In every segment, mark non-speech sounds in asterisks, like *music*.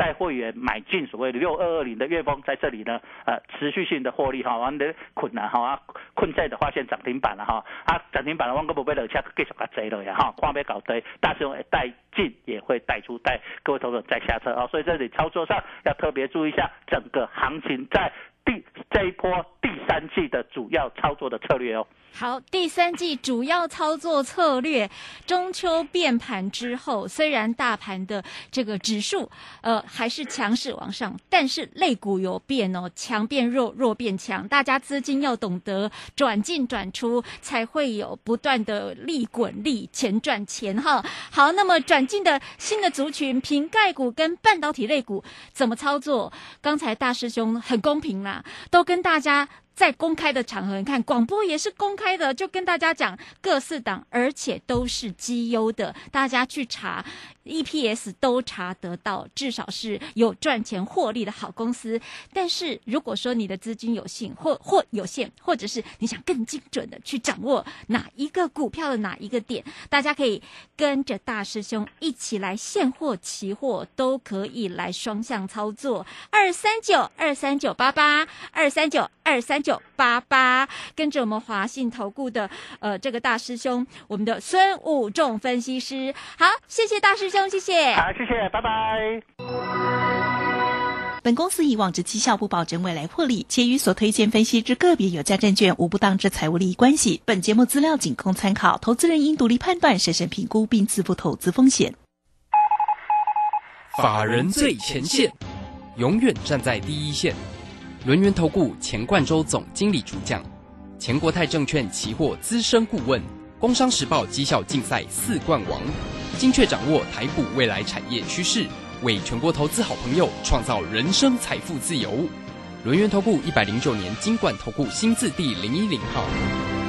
带会员买进所谓的六二二零的月峰，在这里呢，呃，持续性的获利哈，完的困难哈啊，困在的发现涨停板了哈，啊，涨停板了，万个不被落车继续甲追了呀哈，看要搞对，大师兄带进也会带出带各位投资者再下车啊，所以这里操作上要特别注意一下整个行情在第这一波第三季的主要操作的策略哦。好，第三季主要操作策略，中秋变盘之后，虽然大盘的这个指数呃还是强势往上，但是类股有变哦，强变弱，弱变强，大家资金要懂得转进转出，才会有不断的利滚利，钱赚钱哈。好，那么转进的新的族群，瓶盖股跟半导体类股怎么操作？刚才大师兄很公平啦，都跟大家。在公开的场合，你看广播也是公开的，就跟大家讲各四档，而且都是绩优的，大家去查。EPS 都查得到，至少是有赚钱获利的好公司。但是如果说你的资金有限，或或有限，或者是你想更精准的去掌握哪一个股票的哪一个点，大家可以跟着大师兄一起来现货、期货都可以来双向操作。二三九二三九八八二三九二三九八八，跟着我们华信投顾的呃这个大师兄，我们的孙武仲分析师。好，谢谢大师。兄，谢谢，好，谢谢，拜拜。本公司以往之绩效不保证未来获利，且与所推荐分析之个别有价证券无不当之财务利益关系。本节目资料仅供参考，投资人应独立判断、审慎评估并自负投资风险。法人最前线，永远站在第一线。轮源投顾钱冠洲总经理主讲，钱国泰证券期货资深顾问，工商时报绩效竞赛四冠王。精确掌握台股未来产业趋势，为全国投资好朋友创造人生财富自由。轮源投顾一百零九年金管投顾新字第零一零号。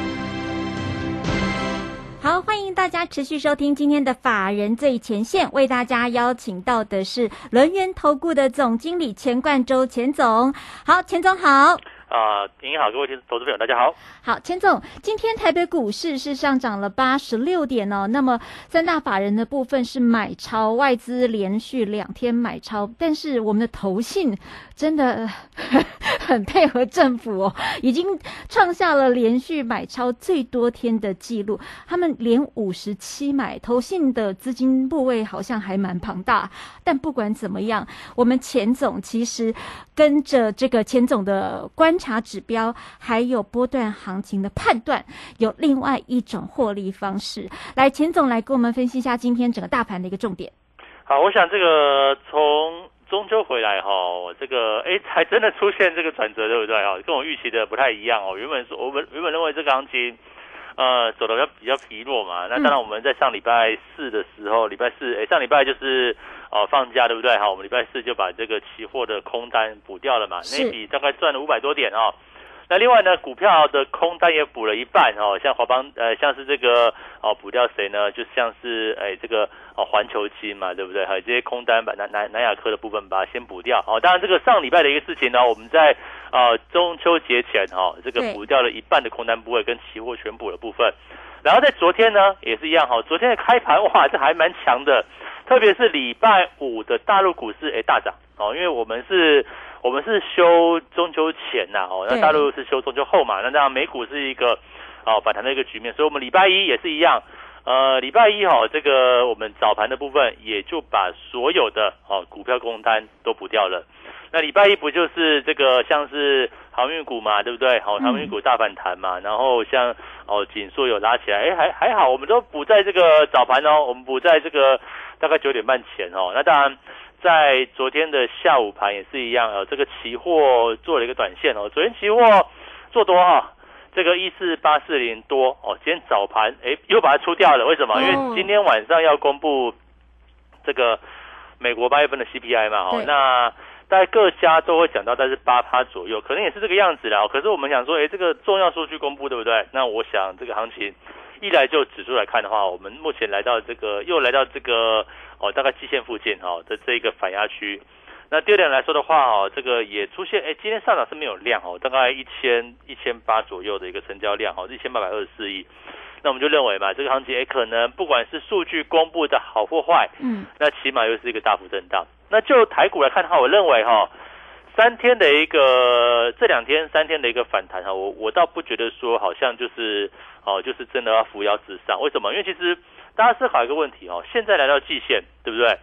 欢迎大家持续收听今天的法人最前线，为大家邀请到的是轮源投顾的总经理钱冠洲钱总。好，钱总好。啊，您好，各位投资朋友，大家好。好，钱总，今天台北股市是上涨了八十六点哦。那么三大法人的部分是买超，外资连续两天买超，但是我们的投信真的 *laughs* 很配合政府哦，已经创下了连续买超最多天的记录。他们连五十七买，投信的资金部位好像还蛮庞大。但不管怎么样，我们钱总其实跟着这个钱总的关。查指标，还有波段行情的判断，有另外一种获利方式。来，钱总来跟我们分析一下今天整个大盘的一个重点。好，我想这个从中秋回来哈，这个哎，还真的出现这个转折，对不对啊？跟我预期的不太一样哦。原本是我们原本认为这个行情呃走的比较比较疲弱嘛。那当然我们在上礼拜四的时候，礼拜四哎上礼拜就是。哦，放假对不对？好，我们礼拜四就把这个期货的空单补掉了嘛，那笔大概赚了五百多点哦。那另外呢，股票的空单也补了一半哦，像华邦呃，像是这个哦，补掉谁呢？就像是哎这个哦环球金嘛，对不对？还有这些空单把南南南亚科的部分把它先补掉哦。当然这个上礼拜的一个事情呢，我们在呃中秋节前哈，这个补掉了一半的空单部位跟期货全补的部分。然后在昨天呢也是一样哈，昨天的开盘哇，这还蛮强的。特别是礼拜五的大陆股市诶大涨。哦，因为我们是，我们是休中秋前呐哦，那大陆是休中秋后嘛，那这样美股是一个哦反弹的一个局面，所以我们礼拜一也是一样，呃礼拜一哈这个我们早盘的部分也就把所有的哦股票空单都补掉了，那礼拜一不就是这个像是航运股嘛，对不对？好航运股大反弹嘛，然后像哦紧缩有拉起来，哎还还好，我们都补在这个早盘哦，我们补在这个。大概九点半前哦，那当然，在昨天的下午盘也是一样哦，这个期货做了一个短线哦，昨天期货做多哈，这个一四八四零多哦，今天早盘哎又把它出掉了，为什么？因为今天晚上要公布这个美国八月份的 CPI 嘛，哦，那大概各家都会讲到，但是八趴左右，可能也是这个样子啦。可是我们想说，哎，这个重要数据公布对不对？那我想这个行情。一来就指数来看的话，我们目前来到这个又来到这个哦，大概季线附近哈的这一个反压区。那第二点来说的话哦，这个也出现哎，今天上涨是没有量哦，大概一千一千八左右的一个成交量哦，一千八百二十四亿。那我们就认为嘛，这个行情哎，可能不管是数据公布的好或坏，嗯，那起码又是一个大幅震荡那就台股来看的话，我认为哈，三天的一个这两天三天的一个反弹哈，我我倒不觉得说好像就是哦，就是真的要扶摇直上。为什么？因为其实大家思考一个问题哦，现在来到季线，对不对？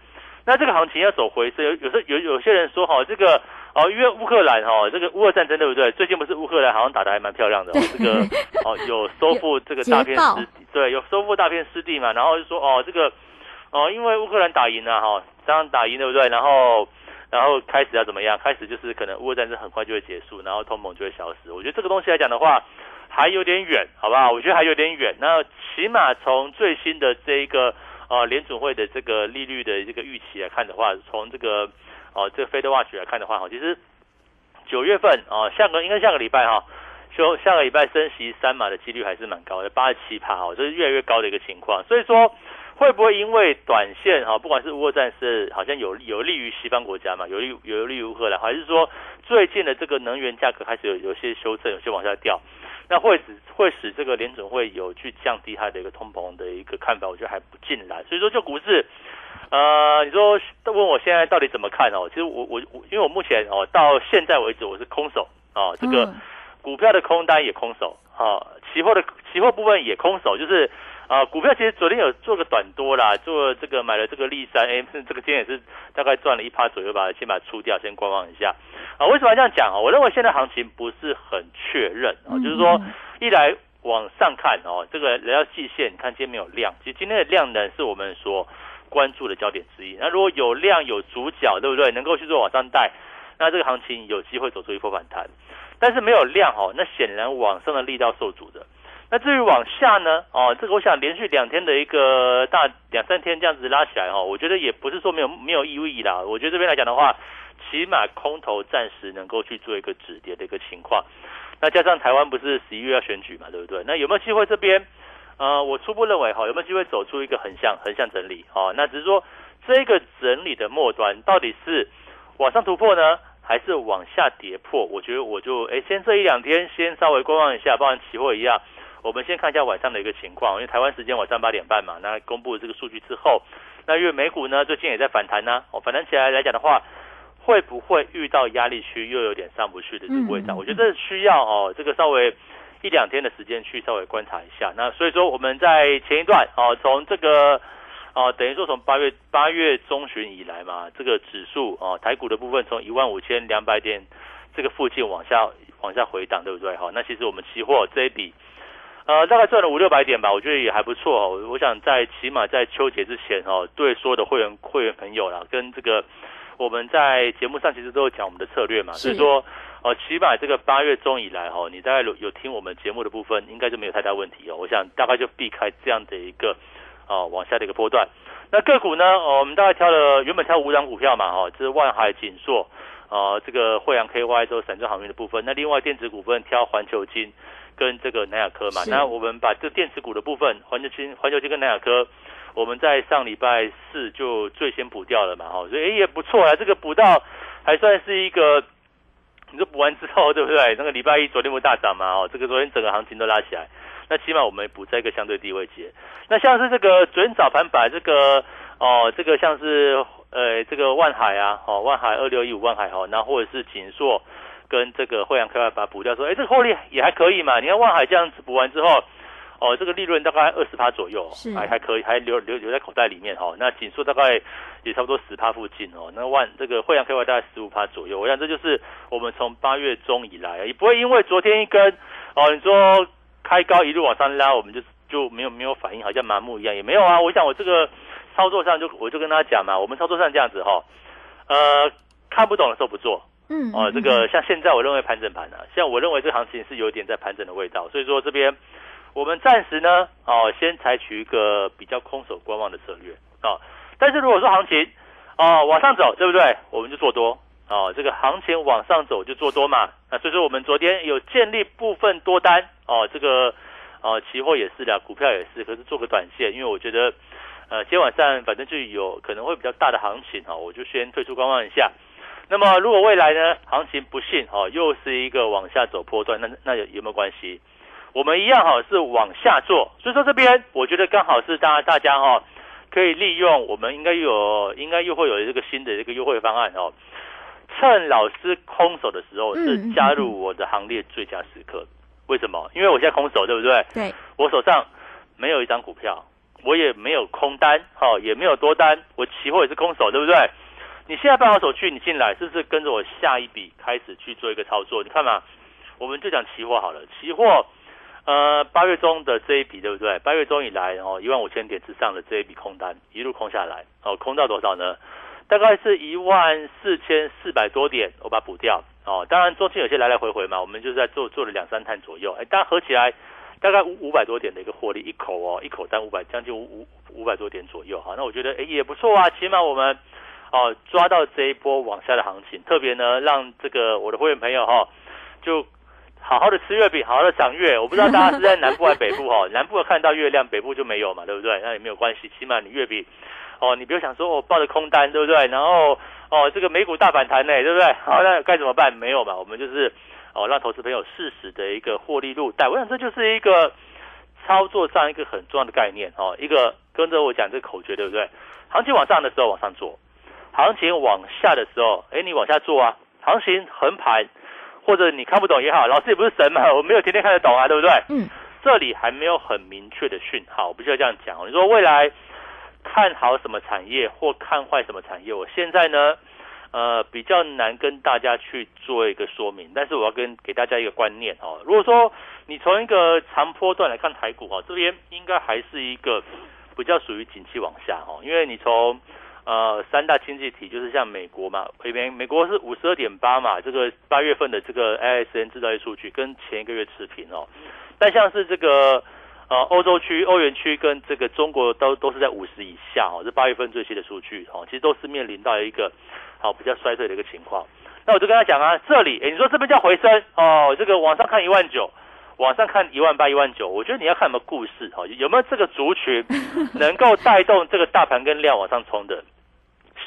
那这个行情要走回升，有有时候有有些人说哈，这个哦，因为乌克兰哈，这个乌俄战争对不对？最近不是乌克兰好像打的还蛮漂亮的，*laughs* 这个哦有收复这个大片失地，对，有收复大片失地嘛，然后就说哦这个哦，因为乌克兰打赢了哈，这样打赢对不对？然后然后开始要怎么样？开始就是可能乌俄战争很快就会结束，然后通盟就会消失。我觉得这个东西来讲的话，还有点远，好不好？我觉得还有点远。那起码从最新的这一个。啊，联准会的这个利率的这个预期来看的话，从这个哦，这个 Fed Watch 来看的话，哈，其实九月份啊，下个应该下个礼拜哈，就下个礼拜升息三码的几率还是蛮高的，八十七趴哈，这是越来越高的一个情况。所以说，会不会因为短线哈，不管是乌俄战是好像有有利于西方国家嘛，有利有利于乌克兰，还是说最近的这个能源价格开始有有些修正，有些往下掉？那会使会使这个联准会有去降低它的一个通膨的一个看法，我觉得还不进来。所以说，就股市，呃，你说问我现在到底怎么看哦？其实我我我，因为我目前哦到现在为止我是空手啊，这个股票的空单也空手啊，期货的期货部分也空手，就是。啊，股票其实昨天有做个短多啦，做这个买了这个利三，哎，这个今天也是大概赚了一趴左右吧，先把它出掉，先观望一下。啊，为什么要这样讲啊？我认为现在行情不是很确认啊，就是说一来往上看哦，这个来到季线，看今天没有量，其实今天的量呢是我们所关注的焦点之一。那如果有量有主角，对不对？能够去做往上带，那这个行情有机会走出一波反弹。但是没有量哦，那显然往上的力道受阻的。那至于往下呢？哦，这个我想连续两天的一个大两三天这样子拉起来哈，我觉得也不是说没有没有意义啦。我觉得这边来讲的话，起码空头暂时能够去做一个止跌的一个情况。那加上台湾不是十一月要选举嘛，对不对？那有没有机会这边？呃，我初步认为哈，有没有机会走出一个横向横向整理？哦，那只是说这个整理的末端到底是往上突破呢，还是往下跌破？我觉得我就哎，先这一两天先稍微观望一下，包含期货一样。我们先看一下晚上的一个情况，因为台湾时间晚上八点半嘛，那公布这个数据之后，那因为美股呢最近也在反弹呢，哦，反弹起来来讲的话，会不会遇到压力区又有点上不去的这个位置？我觉得需要哦，这个稍微一两天的时间去稍微观察一下。那所以说我们在前一段哦，从这个哦，等于说从八月八月中旬以来嘛，这个指数哦，台股的部分从一万五千两百点这个附近往下往下回档，对不对？哈，那其实我们期货这一笔。呃，大概赚了五六百点吧，我觉得也还不错哦。我想在起码在秋节之前哦，对所有的会员会员朋友啦，跟这个我们在节目上其实都有讲我们的策略嘛，所以说哦，起码这个八月中以来哦，你大概有有听我们节目的部分，应该就没有太大问题哦。我想大概就避开这样的一个哦往下的一个波段。那个股呢，我们大概挑了原本挑五档股票嘛，哈，就是万海锦硕，呃，这个惠阳 KY 都散装航运的部分。那另外电子股份挑环球金。跟这个南亚科嘛，那我们把这电池股的部分，环球金、环球金跟南亚科，我们在上礼拜四就最先补掉了嘛，哈，所以也不错啊，这个补到还算是一个，你说补完之后对不对？那个礼拜一昨天不大涨嘛，哦，这个昨天整个行情都拉起来，那起码我们补在一个相对低位阶。那像是这个昨天早盘把这个哦，这个像是呃这个万海啊，哦万海二六一五万海哈，那或者是锦硕。跟这个惠阳开发把它补掉，说，哎，这个获利也还可以嘛？你看万海这样子补完之后，哦，这个利润大概二十趴左右，还还可以，还留留留在口袋里面哈。那紧缩大概也差不多十趴附近哦。那万这个惠阳开发大概十五趴左右，我想这就是我们从八月中以来，也不会因为昨天一根哦，你说开高一路往上拉，我们就就没有没有反应，好像麻木一样，也没有啊。我想我这个操作上就我就跟他讲嘛，我们操作上这样子哈，呃，看不懂的时候不做。嗯，哦，这个像现在我认为盘整盘啊，像我认为这行情是有点在盘整的味道，所以说这边我们暂时呢，哦，先采取一个比较空手观望的策略啊。但是如果说行情哦往上走，对不对？我们就做多哦，这个行情往上走就做多嘛。那所以说我们昨天有建立部分多单哦，这个哦期货也是的，股票也是，可是做个短线，因为我觉得呃今天晚上反正就有可能会比较大的行情哈，我就先退出观望一下。那么，如果未来呢，行情不幸哦，又是一个往下走波段，那那有有没有关系？我们一样哈是往下做，所以说这边我觉得刚好是大家大家哈可以利用，我们应该有，应该又会有这个新的这个优惠方案哦。趁老师空手的时候，是加入我的行列最佳时刻。为什么？因为我现在空手，对不对？对。我手上没有一张股票，我也没有空单，哈，也没有多单，我期货也是空手，对不对？你现在办好手续，你进来是不是跟着我下一笔开始去做一个操作？你看嘛，我们就讲期货好了，期货，呃，八月中的这一笔，对不对？八月中以来，哦，一万五千点之上的这一笔空单一路空下来，哦，空到多少呢？大概是一万四千四百多点，我把它补掉哦。当然中间有些来来回回嘛，我们就是在做做了两三摊左右，哎，但合起来大概五五百多点的一个获利，一口哦，一口单五百，将近五五五百多点左右哈。那我觉得哎也不错啊，起码我们哦抓到这一波往下的行情，特别呢让这个我的会员朋友哈就好好的吃月饼，好好的赏月。我不知道大家是在南部还是北部哈，*laughs* 南部看到月亮，北部就没有嘛，对不对？那也没有关系，起码你月饼。哦，你不要想说我抱着空单，对不对？然后哦，这个美股大反弹呢，对不对？好，那该怎么办？没有嘛，我们就是哦，让投资朋友适时的一个获利入袋。我想这就是一个操作上一个很重要的概念哦。一个跟着我讲这个口诀，对不对？行情往上的时候往上做，行情往下的时候，哎，你往下做啊。行情横盘或者你看不懂也好，老师也不是神嘛，*laughs* 我没有天天看得懂啊，对不对？嗯。这里还没有很明确的讯号，我不需要这样讲。你说未来。看好什么产业或看坏什么产业？我现在呢，呃，比较难跟大家去做一个说明。但是我要跟给大家一个观念哦。如果说你从一个长波段来看台股哦，这边应该还是一个比较属于景气往下哦。因为你从呃三大经济体，就是像美国嘛，这边美国是五十二点八嘛，这个八月份的这个 ISM 制造业数据跟前一个月持平哦。但像是这个。呃，欧洲区、欧元区跟这个中国都都是在五十以下哦，这八月份最新的数据哦，其实都是面临到一个好比较衰退的一个情况。那我就跟他讲啊，这里，哎，你说这边叫回升哦，这个往上看一万九，往上看一万八、一万九，我觉得你要看什么故事哦，有没有这个族群能够带动这个大盘跟量往上冲的？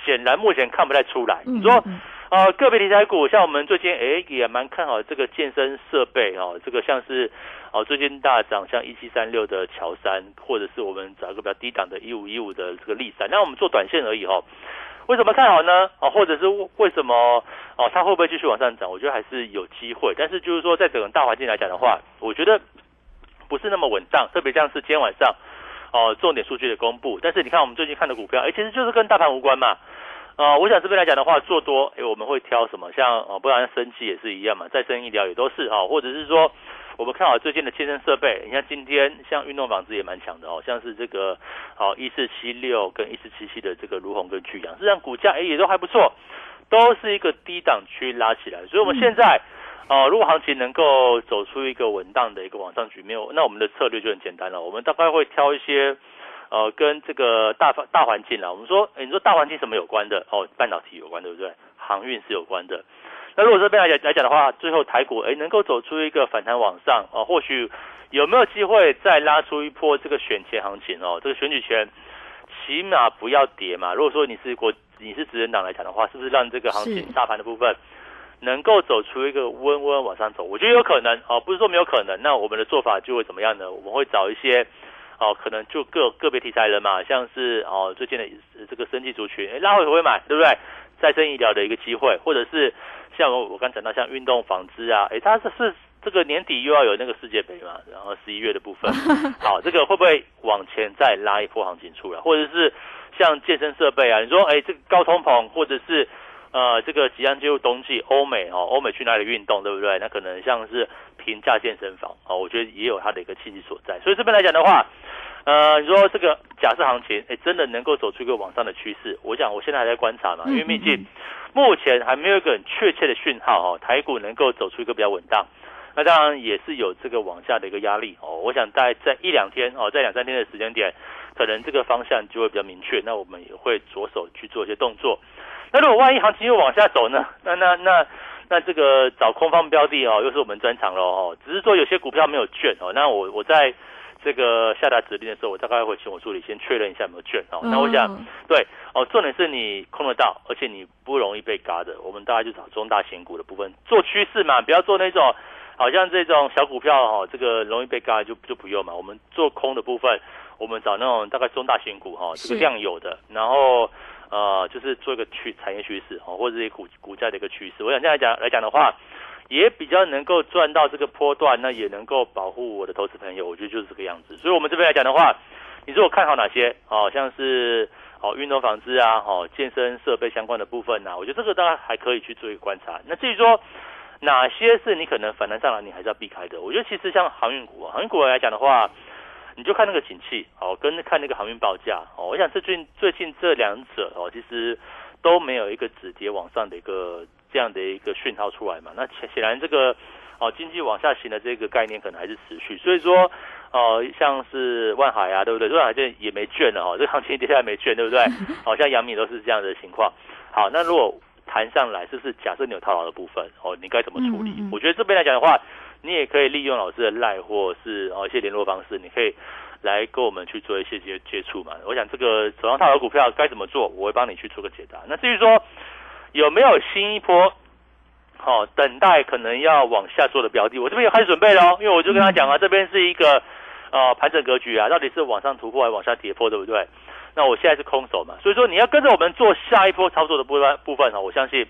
显然目前看不太出来。你说，呃，个别题材股，像我们最近哎也蛮看好这个健身设备哦，这个像是。哦，最近大涨，像一七三六的乔山，或者是我们找一个比较低档的一五一五的这个利山，那我们做短线而已哦。为什么看好呢？哦，或者是为什么哦，它会不会继续往上涨？我觉得还是有机会，但是就是说，在整个大环境来讲的话，我觉得不是那么稳当，特别像是今天晚上哦，重点数据的公布。但是你看我们最近看的股票，哎，其实就是跟大盘无关嘛。啊，我想这边来讲的话，做多，哎，我们会挑什么？像哦，不然生气也是一样嘛，再生医疗也都是哈，或者是说。我们看好最近的健身设备，你像今天像运动纺织也蛮强的哦，像是这个好一四七六跟一四七七的这个卢虹跟巨阳，实际上股价哎也都还不错，都是一个低档区拉起来，所以我们现在哦，如果行情能够走出一个稳当的一个往上局面，那我们的策略就很简单了，我们大概会挑一些呃跟这个大大环境啦，我们说哎你说大环境什么有关的哦，半导体有关对不对？航运是有关的。那如果这边来讲来讲的话，最后台股哎能够走出一个反弹往上哦，或许有没有机会再拉出一波这个选前行情哦？这个选举权起码不要跌嘛。如果说你是国你是执政党来讲的话，是不是让这个行情大盘的部分能够走出一个温温往上走？我觉得有可能哦，不是说没有可能。那我们的做法就会怎么样呢？我们会找一些哦，可能就个个别题材人嘛，像是哦最近的这个生技族群，哎拉回会买，对不对？再生医疗的一个机会，或者是。像我我刚讲到像运动纺织啊，哎，它是是这个年底又要有那个世界杯嘛，然后十一月的部分，*laughs* 好，这个会不会往前再拉一波行情出来？或者是像健身设备啊，你说哎，这个高通膨，或者是呃这个即将进入冬季，欧美哦，欧美去哪里运动，对不对？那可能像是平价健身房哦，我觉得也有它的一个契机所在。所以这边来讲的话。呃，你说这个假设行情，哎，真的能够走出一个往上的趋势？我想我现在还在观察嘛，因为毕竟目前还没有一个很确切的讯号哦，台股能够走出一个比较稳当，那当然也是有这个往下的一个压力哦。我想在在一两天哦，在两三天的时间点，可能这个方向就会比较明确，那我们也会着手去做一些动作。那如果万一行情又往下走呢？那那那那这个找空方标的哦，又是我们专长喽哦。只是说有些股票没有券哦，那我我在。这个下达指令的时候，我大概会请我助理先确认一下有没有券哦。那我想，对哦，重点是你空得到，而且你不容易被嘎的。我们大概就找中大型股的部分做趋势嘛，不要做那种好像这种小股票哈，这个容易被嘎就就不用嘛。我们做空的部分，我们找那种大概中大型股哈，这个量有的，然后呃，就是做一个趋产业趋势哦，或者是股股价的一个趋势。我想这样来讲来讲的话，也比较能够赚到这个波段，那也能够保护我的投资朋友。我觉得就是这个样子。所以，我们这边来讲的话，你如果看好哪些？哦，像是哦运动纺织啊，哦健身设备相关的部分呐，我觉得这个大家还可以去做一个观察。那至于说，哪些是你可能反弹上来，你还是要避开的？我觉得其实像航运股，航运股来讲的话，你就看那个景气哦，跟看那个航运报价哦。我想最近最近这两者哦，其实都没有一个止跌往上的一个这样的一个讯号出来嘛。那显显然这个哦经济往下行的这个概念可能还是持续，所以说哦像是万海啊，对不对？万海这也没券了哦，这行情跌下来没券，对不对？*laughs* 好像阳明都是这样的情况。好，那如果谈上来，就是假设你有套牢的部分哦，你该怎么处理？我觉得这边来讲的话，你也可以利用老师的赖或是哦一些联络方式，你可以来跟我们去做一些接接触嘛。我想这个手上套牢股票该怎么做，我会帮你去做个解答。那至于说有没有新一波好等待可能要往下做的标的，我这边有开始准备喽，因为我就跟他讲啊，这边是一个呃盘整格局啊，到底是往上突破还是往下跌破，对不对？那我现在是空手嘛，所以说你要跟着我们做下一波操作的部分部分哦，我相信，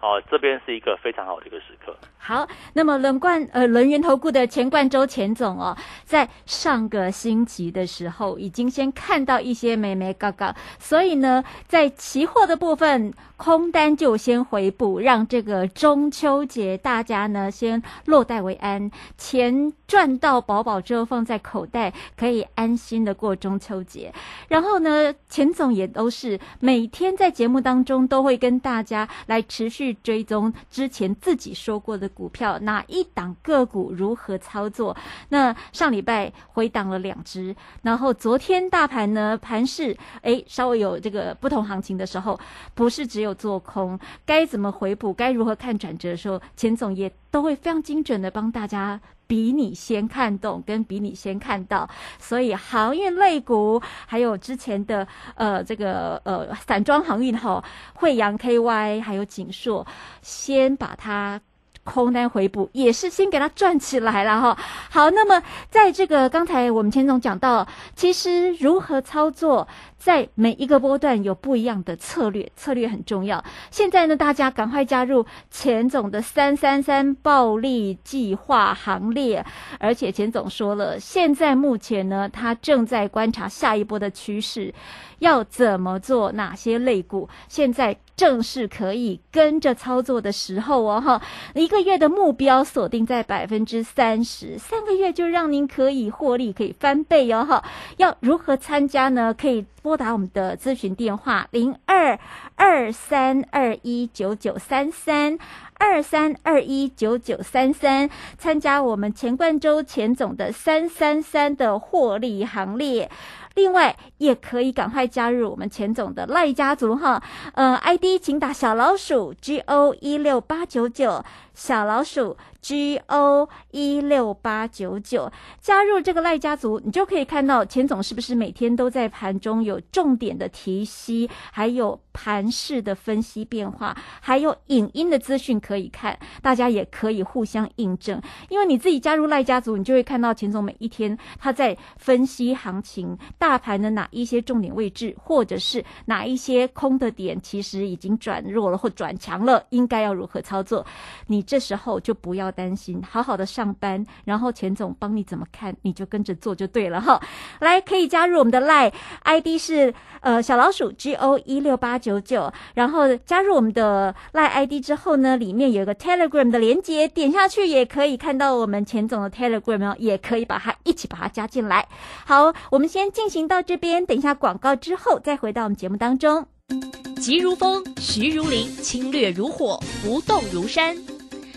哦这边是一个非常好的一个时刻。好，那么轮冠呃轮源投顾的钱冠周钱总哦，在上个星期的时候已经先看到一些美眉高高，所以呢，在期货的部分空单就先回补，让这个中秋节大家呢先落袋为安，钱赚到饱饱之后放在口袋，可以安心的过中秋节。然后呢，钱总也都是每天在节目当中都会跟大家来持续追踪之前自己说过的。股票哪一档个股如何操作？那上礼拜回档了两只，然后昨天大盘呢盘势哎稍微有这个不同行情的时候，不是只有做空，该怎么回补？该如何看转折的时候，钱总也都会非常精准的帮大家比你先看懂，跟比你先看到。所以航运类股，还有之前的呃这个呃散装航运哈，惠阳 KY 还有锦硕，先把它。空单回补也是先给它赚起来了哈。好，那么在这个刚才我们钱总讲到，其实如何操作，在每一个波段有不一样的策略，策略很重要。现在呢，大家赶快加入钱总的三三三暴利计划行列。而且钱总说了，现在目前呢，他正在观察下一波的趋势，要怎么做，哪些类股现在。正是可以跟着操作的时候哦，哈！一个月的目标锁定在百分之三十，三个月就让您可以获利，可以翻倍哦，哈！要如何参加呢？可以拨打我们的咨询电话零二二三二一九九三三二三二一九九三三，参加我们钱冠洲钱总的三三三的获利行列。另外，也可以赶快加入我们钱总的赖家族哈，呃，ID 请打小老鼠 G O 一六八九九，小老鼠。G O 一六八九九加入这个赖家族，你就可以看到钱总是不是每天都在盘中有重点的提息，还有盘势的分析变化，还有影音的资讯可以看。大家也可以互相印证，因为你自己加入赖家族，你就会看到钱总每一天他在分析行情，大盘的哪一些重点位置，或者是哪一些空的点，其实已经转弱了或转强了，应该要如何操作？你这时候就不要。担心，好好的上班，然后钱总帮你怎么看，你就跟着做就对了哈。来，可以加入我们的 Line ID 是呃小老鼠 G O 一六八九九，然后加入我们的 Line ID 之后呢，里面有一个 Telegram 的连接，点下去也可以看到我们钱总的 Telegram 哦，也可以把它一起把它加进来。好，我们先进行到这边，等一下广告之后再回到我们节目当中。急如风，徐如林，侵略如火，不动如山。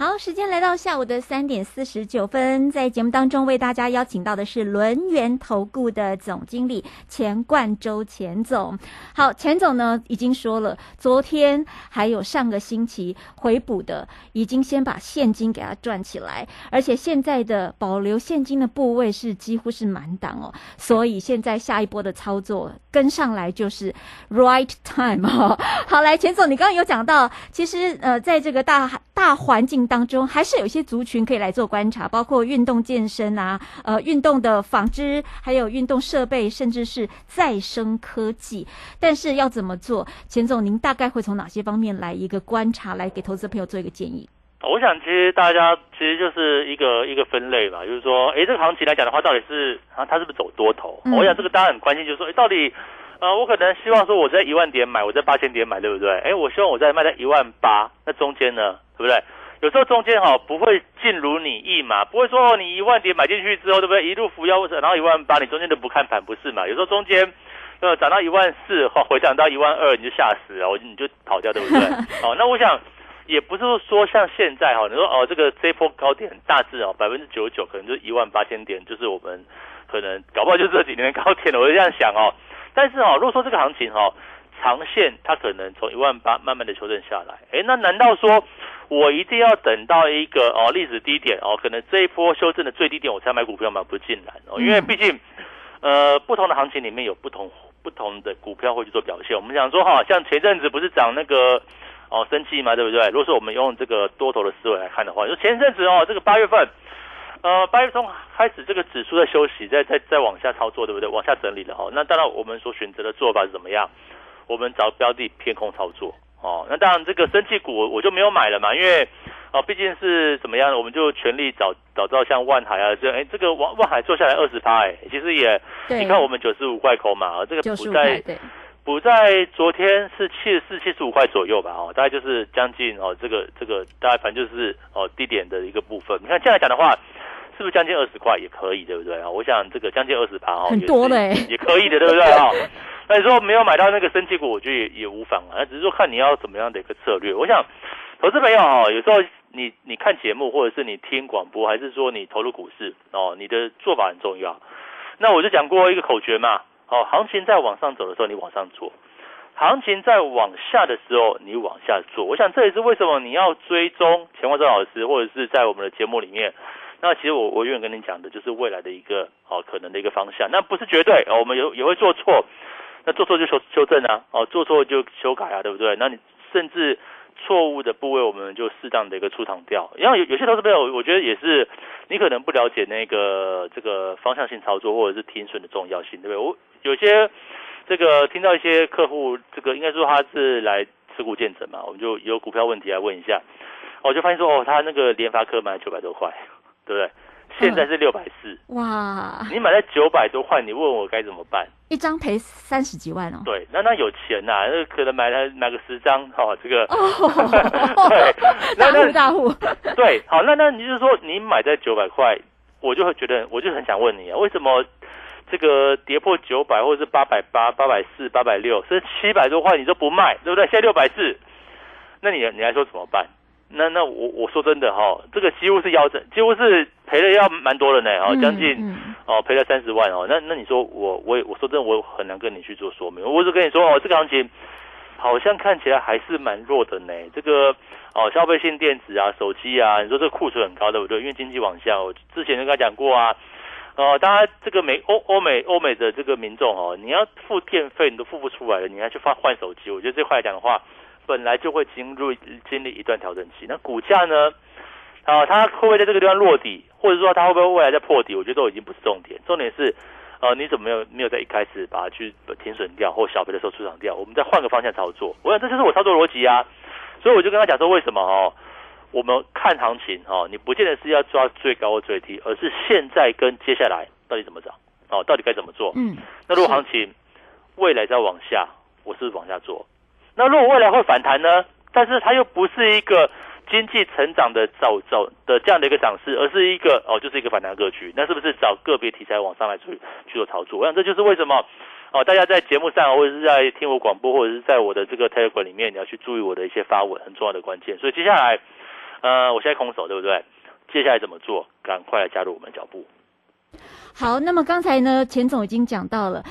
好，时间来到下午的三点四十九分，在节目当中为大家邀请到的是轮源投顾的总经理钱冠周钱总。好，钱总呢已经说了，昨天还有上个星期回补的，已经先把现金给它赚起来，而且现在的保留现金的部位是几乎是满档哦，所以现在下一波的操作跟上来就是 right time 哦。好，来钱总，你刚刚有讲到，其实呃，在这个大大环境。当中还是有一些族群可以来做观察，包括运动健身啊，呃，运动的纺织，还有运动设备，甚至是再生科技。但是要怎么做？钱总，您大概会从哪些方面来一个观察，来给投资朋友做一个建议？我想，其实大家其实就是一个一个分类吧，就是说，哎，这个行情来讲的话，到底是啊，它是不是走多头？我想这个大家很关心，就是说，哎，到底呃，我可能希望说我在一万点买，我在八千点买，对不对？哎，我希望我在卖在一万八，那中间呢，对不对？有时候中间哈不会尽如你意嘛，不会说你一万点买进去之后，对不对？一路扶摇然后一万八，你中间都不看盘，不是嘛？有时候中间呃涨到一万四，哈 *laughs* 回涨到一万二，你就吓死了，你就跑掉，对不对？*laughs* 哦，那我想也不是说像现在哈，你说哦这个这波高点大致哦百分之九十九可能就是一万八千点，就是我们可能搞不好就这几年高点了，我就这样想哦。但是哦，如果说这个行情哈长线它可能从一万八慢慢的修正下来，哎，那难道说？我一定要等到一个哦历史低点哦，可能这一波修正的最低点我才买股票吗，不尽然哦，因为毕竟呃不同的行情里面有不同不同的股票会去做表现。我们想说哈，像前阵子不是涨那个哦生气嘛，对不对？如果说我们用这个多头的思维来看的话，就前阵子哦这个八月份呃八月中开始这个指数在休息，在在在往下操作，对不对？往下整理了哦。那当然我们所选择的做法是怎么样？我们找标的偏空操作。哦，那当然，这个生气股我就没有买了嘛，因为哦，毕竟是怎么样，我们就全力找找到像万海啊，这哎，这个万万海做下来二十趴，哎，其实也，你看我们九十五块口嘛，这个补在补在昨天是七十四、七十五块左右吧，哦，大概就是将近哦，这个这个大概反正就是哦低点的一个部分。你看这样来讲的话，是不是将近二十块也可以，对不对啊？我想这个将近二十趴哈，很多嘞，也可以的，对不对啊？那你说没有买到那个升气股，我觉得也也无妨啊。那只是说看你要怎么样的一个策略。我想，投资朋友哈，有时候你你看节目，或者是你听广播，还是说你投入股市哦，你的做法很重要。那我就讲过一个口诀嘛，哦，行情在往上走的时候，你往上做；行情在往下的时候，你往下做。我想这也是为什么你要追踪钱万洲老师，或者是在我们的节目里面。那其实我我永远跟你讲的就是未来的一个哦可能的一个方向，那不是绝对哦，我们有也会做错。那做错就修修正啊，哦，做错就修改啊，对不对？那你甚至错误的部位，我们就适当的一个出场掉。然后有有些投资朋友，我觉得也是，你可能不了解那个这个方向性操作或者是停损的重要性，对不对？我有些这个听到一些客户，这个应该说他是来持股见证嘛，我们就有股票问题来问一下，我就发现说，哦，他那个联发科买九百多块，对不对？现在是六百四，哇！你买在九百多块，你问我该怎么办？一张赔三十几万哦。对，那那有钱呐，那可能买了买个十张，哈，这个。*laughs* 对，大 *laughs* 户大户。*laughs* 对，好，那那你就是说，你买在九百块，我就会觉得，我就很想问你啊，为什么这个跌破九百，或者是八百八、八百四、八百六，甚至七百多块你都不卖，对不对？现在六百四，那你你来说怎么办？那那我我说真的哈，这个几乎是腰斩，几乎是赔了要蛮多的呢，哦，将近哦赔了三十万哦。那那你说我我我说真的我很难跟你去做说明，我只跟你说哦，这个行情好像看起来还是蛮弱的呢。这个哦消费性电子啊手机啊，你说这个库存很高对不对？因为经济往下，我之前就跟他讲过啊，哦，大家这个美欧欧美欧美的这个民众哦，你要付电费你都付不出来了，你还去换换手机，我觉得这块来讲的话。本来就会经入经历一段调整期，那股价呢？啊，它会不会在这个地方落底，或者说它会不会未来再破底？我觉得都已经不是重点，重点是，呃，你怎么没有没有在一开始把它去停损掉，或小赔的时候出场掉？我们再换个方向操作。我想这就是我操作逻辑啊。所以我就跟他讲说，为什么哦？我们看行情哦，你不见得是要抓最高或最低，而是现在跟接下来到底怎么涨哦，到底该怎么做？嗯，那如果行情未来再往下，我是往下做。那如果未来会反弹呢？但是它又不是一个经济成长的走走的这样的一个涨势，而是一个哦，就是一个反弹格局。那是不是找个别题材往上来去去做操作？我想这就是为什么哦，大家在节目上或者是在听我广播，或者是在我的这个 Telegram 里面，你要去注意我的一些发文，很重要的关键。所以接下来，呃，我现在空手，对不对？接下来怎么做？赶快来加入我们脚步。好，那么刚才呢，钱总已经讲到了。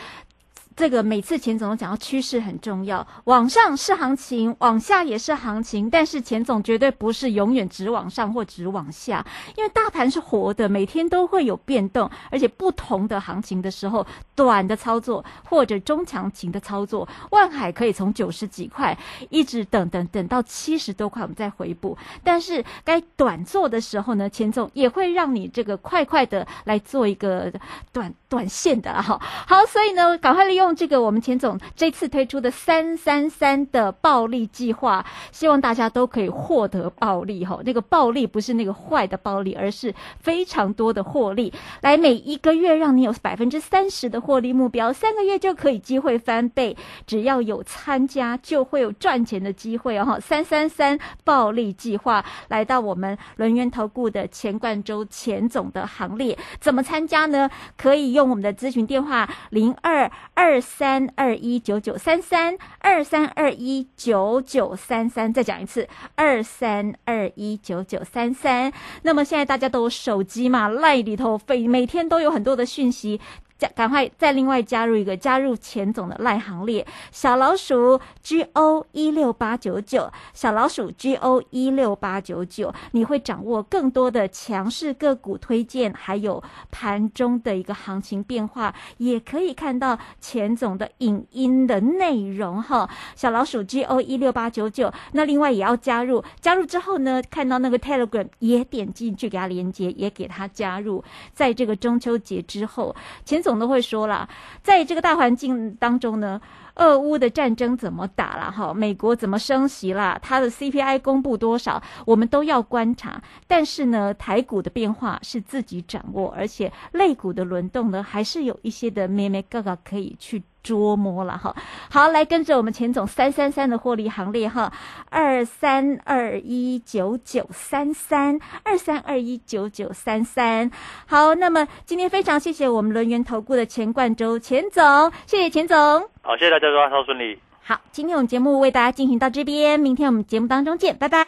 这个每次钱总都讲到趋势很重要，往上是行情，往下也是行情，但是钱总绝对不是永远只往上或只往下，因为大盘是活的，每天都会有变动，而且不同的行情的时候，短的操作或者中强情的操作，万海可以从九十几块一直等等等到七十多块，我们再回补，但是该短做的时候呢，钱总也会让你这个快快的来做一个短短线的哈，好，所以呢，赶快利用。用这个，我们钱总这次推出的三三三的暴利计划，希望大家都可以获得暴利哈。那个暴利不是那个坏的暴利，而是非常多的获利。来，每一个月让你有百分之三十的获利目标，三个月就可以机会翻倍。只要有参加，就会有赚钱的机会哦。三三三暴利计划来到我们轮源投顾的钱冠洲钱总的行列，怎么参加呢？可以用我们的咨询电话零二二。三二一九九三三二三二一九九三三，再讲一次，二三二一九九三三。那么现在大家都有手机嘛，赖里头每每天都有很多的讯息。加赶快再另外加入一个加入钱总的赖行列，小老鼠 G O 一六八九九，小老鼠 G O 一六八九九，你会掌握更多的强势个股推荐，还有盘中的一个行情变化，也可以看到钱总的影音的内容哈。小老鼠 G O 一六八九九，那另外也要加入，加入之后呢，看到那个 Telegram 也点进去给他连接，也给他加入，在这个中秋节之后，钱总。总都会说啦，在这个大环境当中呢，俄乌的战争怎么打了哈？美国怎么升息啦？它的 CPI 公布多少？我们都要观察。但是呢，台股的变化是自己掌握，而且类股的轮动呢，还是有一些的咩咩嘎嘎可以去。捉摸了哈，好，来跟着我们钱总三三三的获利行列哈，二三二一九九三三，二三二一九九三三。好，那么今天非常谢谢我们轮源投顾的钱冠洲钱总，谢谢钱总。好，谢谢大家，祝大顺利。好，今天我们节目为大家进行到这边，明天我们节目当中见，拜拜。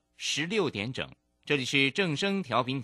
十六点整，这里是正声调频。